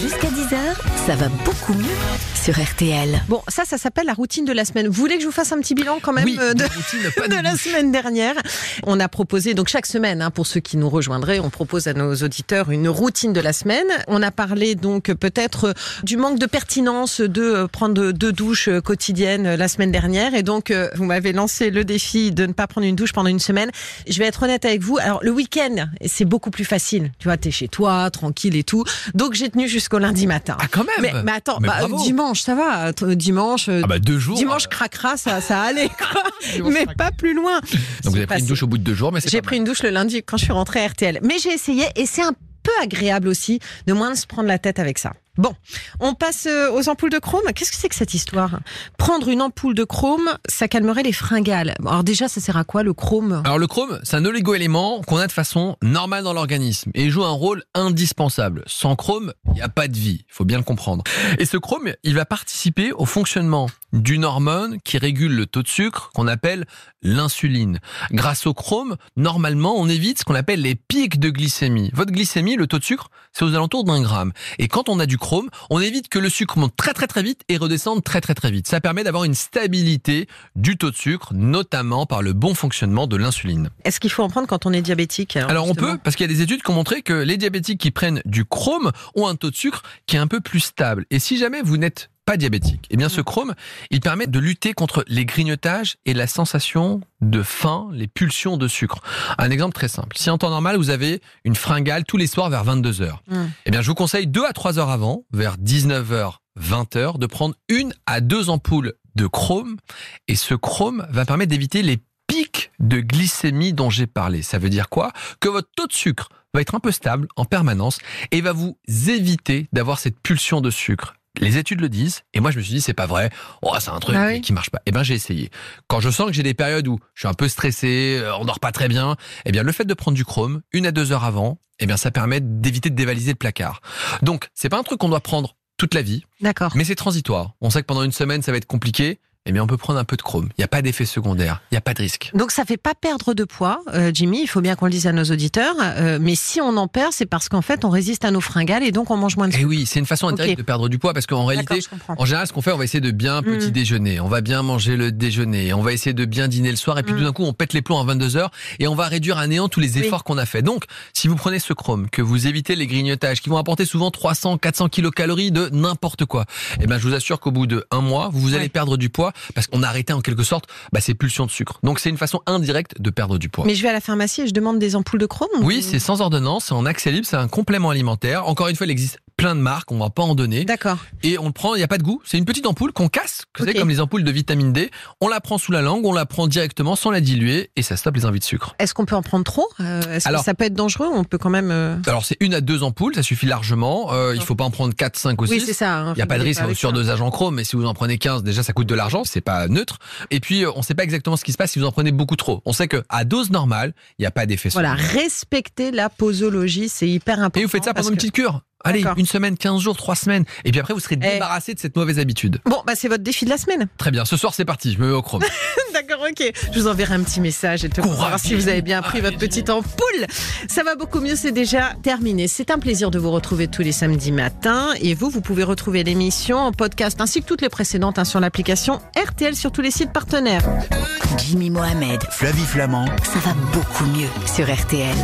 Jusqu'à 10h, ça va beaucoup mieux sur RTL. Bon, ça, ça s'appelle la routine de la semaine. Vous voulez que je vous fasse un petit bilan quand même Oui, euh, de, de routine, pas de de la semaine dernière? On a proposé, donc chaque semaine, hein, pour ceux qui nous rejoindraient, on propose à nos auditeurs une routine de la semaine. On a parlé donc peut-être euh, du manque de pertinence de euh, prendre deux douches quotidiennes la semaine dernière. Et donc, vous m'avez lancé le défi de ne pas prendre une douche pendant une semaine. Je vais être honnête avec vous. Alors, le week-end, c'est beaucoup plus facile. Tu vois, t'es chez toi, tranquille et tout. Donc, j'ai tenu jusqu'au lundi matin. Ah, quand même Mais, mais attends, Mais bah, dimanche, ça va. Dimanche, euh, Ah bah deux jours. dimanche euh, craquera, ça, ça allait, quoi. Mais pas plus loin. Donc vous avez pris une douche au bout de deux jours, mais c'est J'ai pris une douche le lundi quand je suis rentrée à RTL. Mais j'ai essayé et c'est un peu agréable aussi de moins se prendre la tête avec ça. Bon, on passe euh, aux ampoules de chrome. Qu'est-ce que c'est que cette histoire? Prendre une ampoule de chrome, ça calmerait les fringales. Alors déjà, ça sert à quoi le chrome? Alors le chrome, c'est un oligo-élément qu'on a de façon normale dans l'organisme et joue un rôle indispensable. Sans chrome, il n'y a pas de vie, il faut bien le comprendre. Et ce chrome, il va participer au fonctionnement d'une hormone qui régule le taux de sucre qu'on appelle l'insuline. Grâce au chrome, normalement, on évite ce qu'on appelle les pics de glycémie. Votre glycémie, le taux de sucre, c'est aux alentours d'un gramme. Et quand on a du chrome, on évite que le sucre monte très très très vite et redescende très très très vite. Ça permet d'avoir une stabilité du taux de sucre, notamment par le bon fonctionnement de l'insuline. Est-ce qu'il faut en prendre quand on est diabétique Alors on justement peut, parce qu'il y a des études qui ont montré que les diabétiques qui prennent du chrome ont un taux de sucre qui est un peu plus stable. Et si jamais vous n'êtes pas diabétique, eh bien ce chrome, il permet de lutter contre les grignotages et la sensation de faim, les pulsions de sucre. Un exemple très simple. Si en temps normal, vous avez une fringale tous les soirs vers 22 heures, Mm. eh bien je vous conseille 2 à 3 heures avant, vers 19h, 20h, de prendre une à deux ampoules de chrome. Et ce chrome va permettre d'éviter les pics de glycémie dont j'ai parlé. Ça veut dire quoi? Que votre taux de sucre va être un peu stable en permanence et va vous éviter d'avoir cette pulsion de sucre. Les études le disent, et moi je me suis dit c'est pas vrai, oh, c'est un truc Ah oui. qui marche pas. Eh ben j'ai essayé. Quand je sens que j'ai des périodes où je suis un peu stressé, euh, on dort pas très bien, eh bien le fait de prendre du chrome une à deux heures avant, eh bien ça permet d'éviter de dévaliser le placard. Donc c'est pas un truc qu'on doit prendre toute la vie, D'accord. mais c'est transitoire. On sait que pendant une semaine ça va être compliqué, eh bien on peut prendre un peu de chrome. Il n'y a pas d'effet secondaire, il n'y a pas de risque. Donc ça fait pas perdre de poids, euh, Jimmy. Il faut bien qu'on le dise à nos auditeurs. Euh, mais si on en perd, c'est parce qu'en fait on résiste à nos fringales et donc on mange moins de Et sucre. Eh oui, c'est une façon indirecte de perdre du poids parce qu'en réalité. En général, ce qu'on fait, on va essayer de bien petit Mm. déjeuner, on va bien manger le déjeuner, on va essayer de bien dîner le soir, et puis Mm. tout d'un coup, on pète les plombs à 22 heures et on va réduire à néant tous les Oui. efforts qu'on a fait. Donc, si vous prenez ce chrome, que vous évitez les grignotages, qui vont apporter souvent 300, 400 kilocalories de n'importe quoi, eh ben, je vous assure qu'au bout de un mois, vous, vous allez Ouais. perdre du poids parce qu'on a arrêté en quelque sorte bah, ces pulsions de sucre. Donc, c'est une façon indirecte de perdre du poids. Mais je vais à la pharmacie et je demande des ampoules de chrome. Oui, ou- c'est sans ordonnance, c'est en accès libre, c'est un complément alimentaire. Encore une fois, il existe plein de marques, on va pas en donner. D'accord. Et on le prend, il n'y a pas de goût. C'est une petite ampoule qu'on casse, vous savez, Ok. comme les ampoules de vitamine D. On la prend sous la langue, on la prend directement sans la diluer et ça stoppe les envies de sucre. Est-ce qu'on peut en prendre trop? Euh, Est-ce que ça peut être dangereux? On peut quand même. euh, Alors c'est une à deux ampoules, ça suffit largement. Euh, il faut pas en prendre 4, 5 ou 6. Oui, c'est ça. hein, Il n'y a pas de risque sur dosage en chrome, mais si vous en prenez 15, déjà ça coûte de l'argent, c'est pas neutre. Et puis euh, on ne sait pas exactement ce qui se passe si vous en prenez beaucoup trop. On sait que à dose normale, il n'y a pas d'effet Voilà, respecter la posologie, c'est hyper important. Et vous faites ça pendant une petite cure. Allez, une semaine, 15 jours, 3 semaines. Et puis après, vous serez Eh. débarrassé de cette mauvaise habitude. Bon, bah c'est votre défi de la semaine. Très bien, ce soir c'est parti, je me mets au chrome. D'accord, ok. Je vous enverrai un petit message et tout pour savoir si vous avez bien pris votre petite ampoule. Ça va beaucoup mieux, c'est déjà terminé. C'est un plaisir de vous retrouver tous les samedis matins. Et vous, vous pouvez retrouver l'émission en podcast ainsi que toutes les précédentes hein, sur l'application RTL sur tous les sites partenaires. Jimmy Mohamed, Flavie Flamand. ça va beaucoup mieux sur RTL.